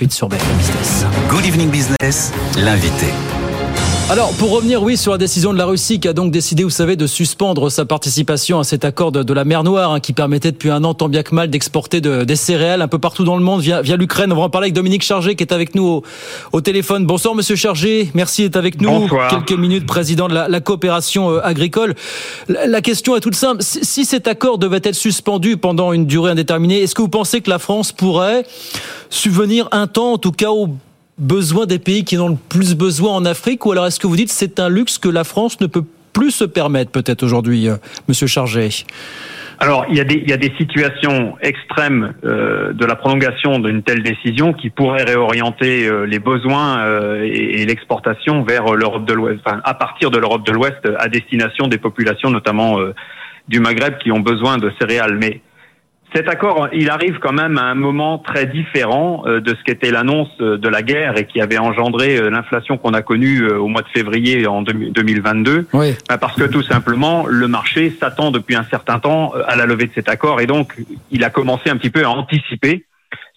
suite sur BFM Business. Good Evening Business, l'invité. Alors, pour revenir, oui, sur la décision de la Russie qui a donc décidé, vous savez, de suspendre sa participation à cet accord de, la mer Noire hein, qui permettait depuis un an, tant bien que mal, d'exporter des céréales un peu partout dans le monde via, via l'Ukraine. On va en parler avec Dominique Chargé qui est avec nous au, téléphone. Bonsoir, monsieur Chargé. Merci d'être avec nous. Bonsoir. Quelques minutes, président de la, coopération euh, agricole. La, question est toute simple. Si, si cet accord devait être suspendu pendant une durée indéterminée, est-ce que vous pensez que la France pourrait subvenir un temps, en tout cas, au besoin des pays qui en ont le plus besoin en Afrique Ou alors est-ce que vous dites c'est un luxe que la France ne peut plus se permettre peut-être aujourd'hui, euh, Monsieur Chargé? Alors, il y, a des, situations extrêmes euh, de la prolongation d'une telle décision qui pourraient réorienter euh, les besoins et, l'exportation vers l'Europe de l'Ouest, à partir de l'Europe de l'Ouest, à destination des populations, notamment du Maghreb, qui ont besoin de céréales. Mais cet accord, il arrive quand même à un moment très différent euh, de ce qu'était l'annonce euh, de la guerre et qui avait engendré euh, l'inflation qu'on a connue au mois de février en 2022. Oui. Parce que tout simplement, le marché s'attend depuis un certain temps à la levée de cet accord et donc il a commencé un petit peu à anticiper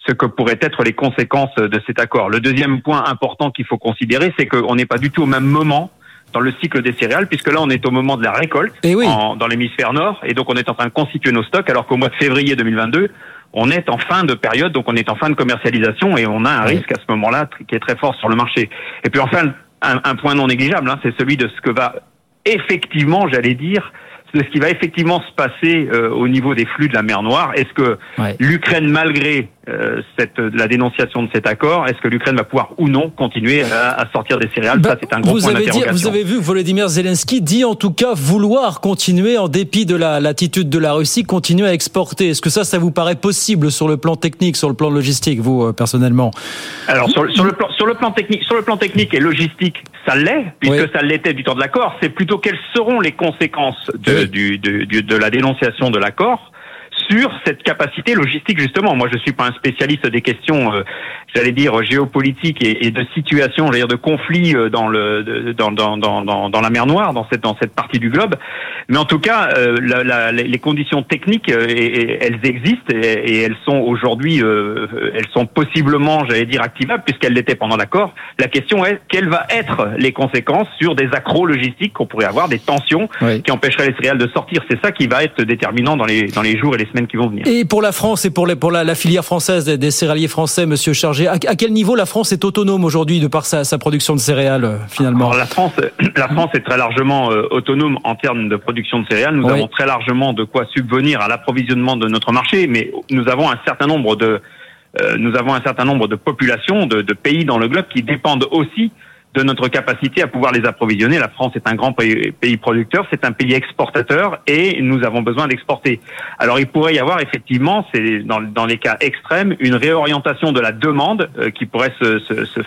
ce que pourraient être les conséquences de cet accord. Le deuxième point important qu'il faut considérer, c'est qu'on n'est pas du tout au même moment dans le cycle des céréales, puisque là, on est au moment de la récolte eh dans l'hémisphère nord, et donc on est en train de constituer nos stocks, alors qu'au mois de février 2022, on est en fin de période, donc on est en fin de commercialisation, et on a un risque à ce moment-là qui est très fort sur le marché. Et puis enfin, un, point non négligeable, hein, c'est celui de ce que va effectivement, j'allais dire, de ce qui va effectivement se passer euh, au niveau des flux de la mer Noire. Est-ce que l'Ukraine, malgré euh, cette, la dénonciation de cet accord, est-ce que l'Ukraine va pouvoir ou non continuer à, sortir des céréales bah, Ça, c'est un gros vous point avez Vous avez vu, Volodymyr Zelensky dit en tout cas vouloir continuer, en dépit de l'attitude de la Russie, continuer à exporter. Est-ce que ça, ça vous paraît possible sur le plan technique, sur le plan logistique, vous, euh, personnellement? Alors, sur, sur, le plan, sur, le plan technique, sur le plan technique et logistique, ça l'est, puisque ça l'était du temps de l'accord. C'est plutôt quelles seront les conséquences de, du, de, de la dénonciation de l'accord sur cette capacité logistique justement. Moi, je suis pas un spécialiste des questions, euh, j'allais dire géopolitiques et, de situations, j'allais dire de conflits euh, dans le dans, dans, dans, dans, la mer Noire, dans cette dans cette partie du globe. Mais en tout cas, euh, la, la, les conditions techniques, elles existent et, elles sont aujourd'hui, elles sont possiblement, j'allais dire, activables puisqu'elles l'étaient pendant l'accord. La question est quelles vont être les conséquences sur des accros logistiques qu'on pourrait avoir, des tensions qui empêcheraient les céréales de sortir? C'est ça qui va être déterminant dans les dans les jours et les qui vont venir. Et pour la France et pour, les, pour la, filière française des, céréaliers français, Monsieur Chargé, à, quel niveau la France est autonome aujourd'hui de par sa, production de céréales euh, finalement? La France, la France est très largement euh, autonome en termes de production de céréales. Nous avons très largement de quoi subvenir à l'approvisionnement de notre marché, mais nous avons un certain nombre de euh, nous avons un certain nombre de populations, de, de pays dans le globe qui dépendent aussi de notre capacité à pouvoir les approvisionner. La France est un grand pays, producteur, c'est un pays exportateur et nous avons besoin d'exporter. Alors il pourrait y avoir effectivement, c'est dans, les cas extrêmes, une réorientation de la demande euh, qui pourrait se,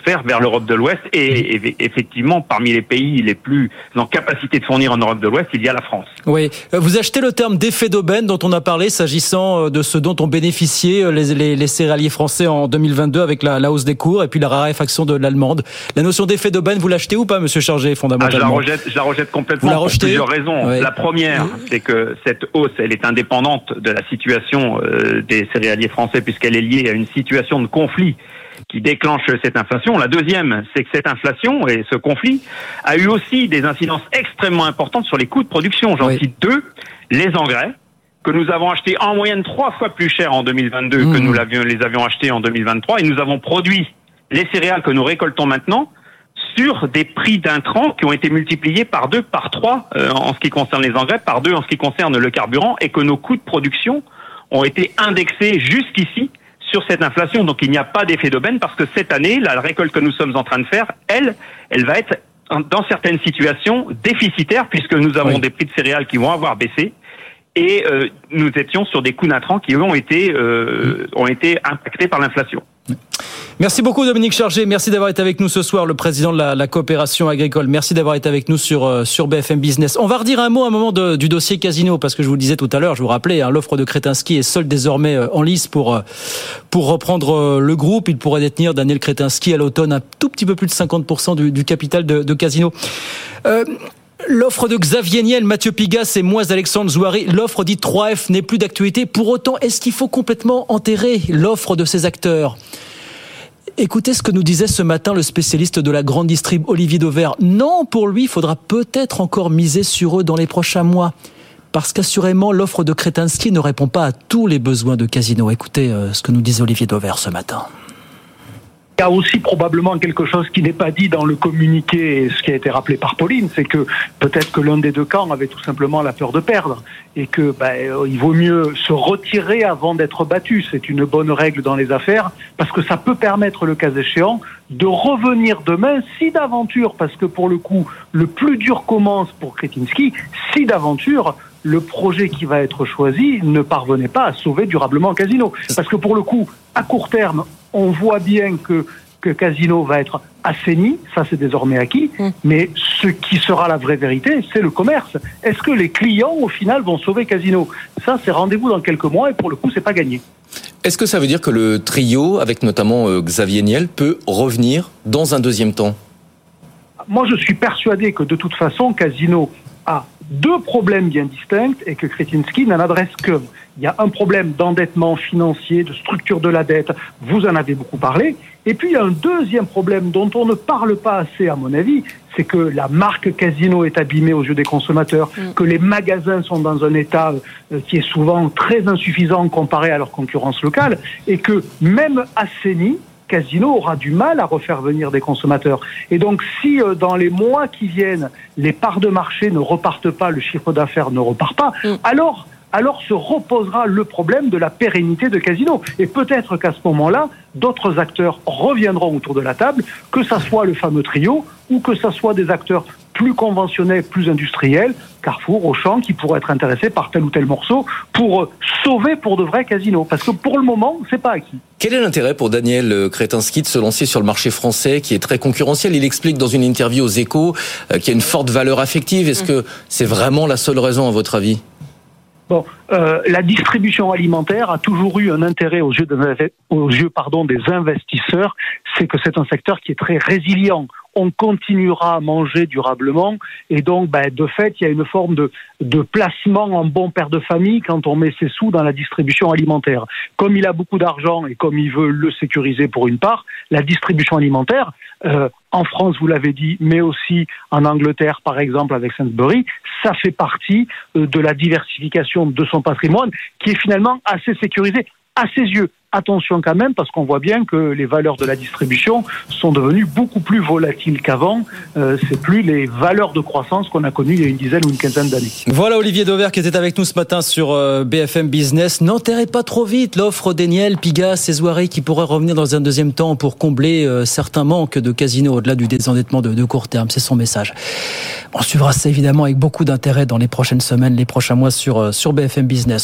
faire vers l'Europe de l'Ouest et, effectivement parmi les pays les plus en capacité de fournir en Europe de l'Ouest, il y a la France. Oui, euh, vous achetez le terme d'effet d'aubaine dont on a parlé s'agissant euh, de ce dont ont bénéficié les, les, les céréaliers français en 2022 avec la, hausse des cours et puis la raréfaction de l'allemande. La notion d'effet vous l'achetez ou pas, Monsieur Chargé, fondamentalement ah, je, la rejette, je la rejette complètement pour plusieurs raisons. La première, c'est que cette hausse, elle est indépendante de la situation euh, des céréaliers français puisqu'elle est liée à une situation de conflit qui déclenche cette inflation. La deuxième, c'est que cette inflation et ce conflit a eu aussi des incidences extrêmement importantes sur les coûts de production. J'en cite deux. Les engrais, que nous avons achetés en moyenne trois fois plus cher en 2022 que mmh. nous l'avions, les avions achetés en 2023 et nous avons produit les céréales que nous récoltons maintenant sur des prix d'intrants qui ont été multipliés par deux, par trois euh, en ce qui concerne les engrais, par deux en ce qui concerne le carburant, et que nos coûts de production ont été indexés jusqu'ici sur cette inflation. Donc il n'y a pas d'effet d'aubaine parce que cette année, la récolte que nous sommes en train de faire, elle, elle va être dans certaines situations déficitaire puisque nous avons des prix de céréales qui vont avoir baissé et euh, nous étions sur des coûts d'intrants qui eux ont été euh, ont été impactés par l'inflation. Merci beaucoup Dominique Chargé, merci d'avoir été avec nous ce soir, le président de la, coopération agricole. Merci d'avoir été avec nous sur euh, sur BFM Business. On va redire un mot à un moment du dossier Casino parce que je vous le disais tout à l'heure, je vous rappelais, hein, l'offre de Kretinsky est seule désormais euh, en lice pour euh, pour reprendre le groupe. Il pourrait détenir Daniel Kretinsky à l'automne un tout petit peu plus de 50% du, capital de, Casino. L'offre de Xavier Niel, Mathieu Pigas et moi, Alexandre Zouari, l'offre dit 3F n'est plus d'actualité. Pour autant, est-ce qu'il faut complètement enterrer l'offre de ces acteurs? Écoutez ce que nous disait ce matin le spécialiste de la grande distrib Olivier Dauvert. Non, pour lui, il faudra peut-être encore miser sur eux dans les prochains mois. Parce qu'assurément, l'offre de Kretinsky ne répond pas à tous les besoins de Casino. Écoutez euh, ce que nous disait Olivier Dauvert ce matin. Il y a aussi probablement quelque chose qui n'est pas dit dans le communiqué, et ce qui a été rappelé par Pauline, c'est que peut-être que l'un des deux camps avait tout simplement la peur de perdre et que ben, il vaut mieux se retirer avant d'être battu. C'est une bonne règle dans les affaires parce que ça peut permettre, le cas échéant, de revenir demain si d'aventure, parce que pour le coup, le plus dur commence pour Kretinsky, si d'aventure le projet qui va être choisi ne parvenait pas à sauver durablement Casino. Parce que pour le coup, à court terme, on voit bien que, que Casino va être assaini, ça c'est désormais acquis, mm. mais ce qui sera la vraie vérité, c'est le commerce. Est-ce que les clients, au final, vont sauver Casino? Ça, c'est rendez-vous dans quelques mois et pour le coup, c'est pas gagné. Est-ce que ça veut dire que le trio, avec notamment euh, Xavier Niel, peut revenir dans un deuxième temps? Moi, je suis persuadé que de toute façon, Casino deux problèmes bien distincts et que Kretinsky n'en adresse que. Il y a un problème d'endettement financier, de structure de la dette, vous en avez beaucoup parlé. Et puis il y a un deuxième problème dont on ne parle pas assez, à mon avis, c'est que la marque Casino est abîmée aux yeux des consommateurs, mm. que les magasins sont dans un état euh, qui est souvent très insuffisant comparé à leur concurrence locale, et que même assaini, Casino aura du mal à refaire venir des consommateurs. Et donc, si euh, dans les mois qui viennent, les parts de marché ne repartent pas, le chiffre d'affaires ne repart pas, mm. alors alors se reposera le problème de la pérennité de Casino. Et peut-être qu'à ce moment-là, d'autres acteurs reviendront autour de la table, que ça soit le fameux trio ou que ça soit des acteurs plus conventionnels, plus industriels, Carrefour, Auchan, qui pourraient être intéressés par tel ou tel morceau pour sauver pour de vrais casinos. Parce que pour le moment, c'est pas acquis. Quel est l'intérêt pour Daniel Kretinsky de se lancer sur le marché français qui est très concurrentiel? Il explique dans une interview aux échos euh, qu'il y a une forte valeur affective. Est-ce que c'est vraiment la seule raison à votre avis? Bon, euh, la distribution alimentaire a toujours eu un intérêt aux yeux, aux yeux pardon, des investisseurs, c'est que c'est un secteur qui est très résilient on continuera à manger durablement. Et donc, ben, de fait, il y a une forme de, placement en bon père de famille quand on met ses sous dans la distribution alimentaire. Comme il a beaucoup d'argent et comme il veut le sécuriser pour une part, la distribution alimentaire, euh, en France, vous l'avez dit, mais aussi en Angleterre, par exemple, avec Sainsbury, ça fait partie euh, de la diversification de son patrimoine qui est finalement assez sécurisé à ses yeux. Attention quand même, parce qu'on voit bien que les valeurs de la distribution sont devenues beaucoup plus volatiles qu'avant. Euh, c'est plus les valeurs de croissance qu'on a connues il y a une dizaine ou une quinzaine d'années. Voilà Olivier Dover qui était avec nous ce matin sur euh, BFM Business. N'enterrez pas trop vite l'offre d'Eniel, Pigas et Zoiré qui pourrait revenir dans un deuxième temps pour combler euh, certains manques de casinos au-delà du désendettement de, de court terme. C'est son message. On suivra ça évidemment avec beaucoup d'intérêt dans les prochaines semaines, les prochains mois sur, sur BFM Business.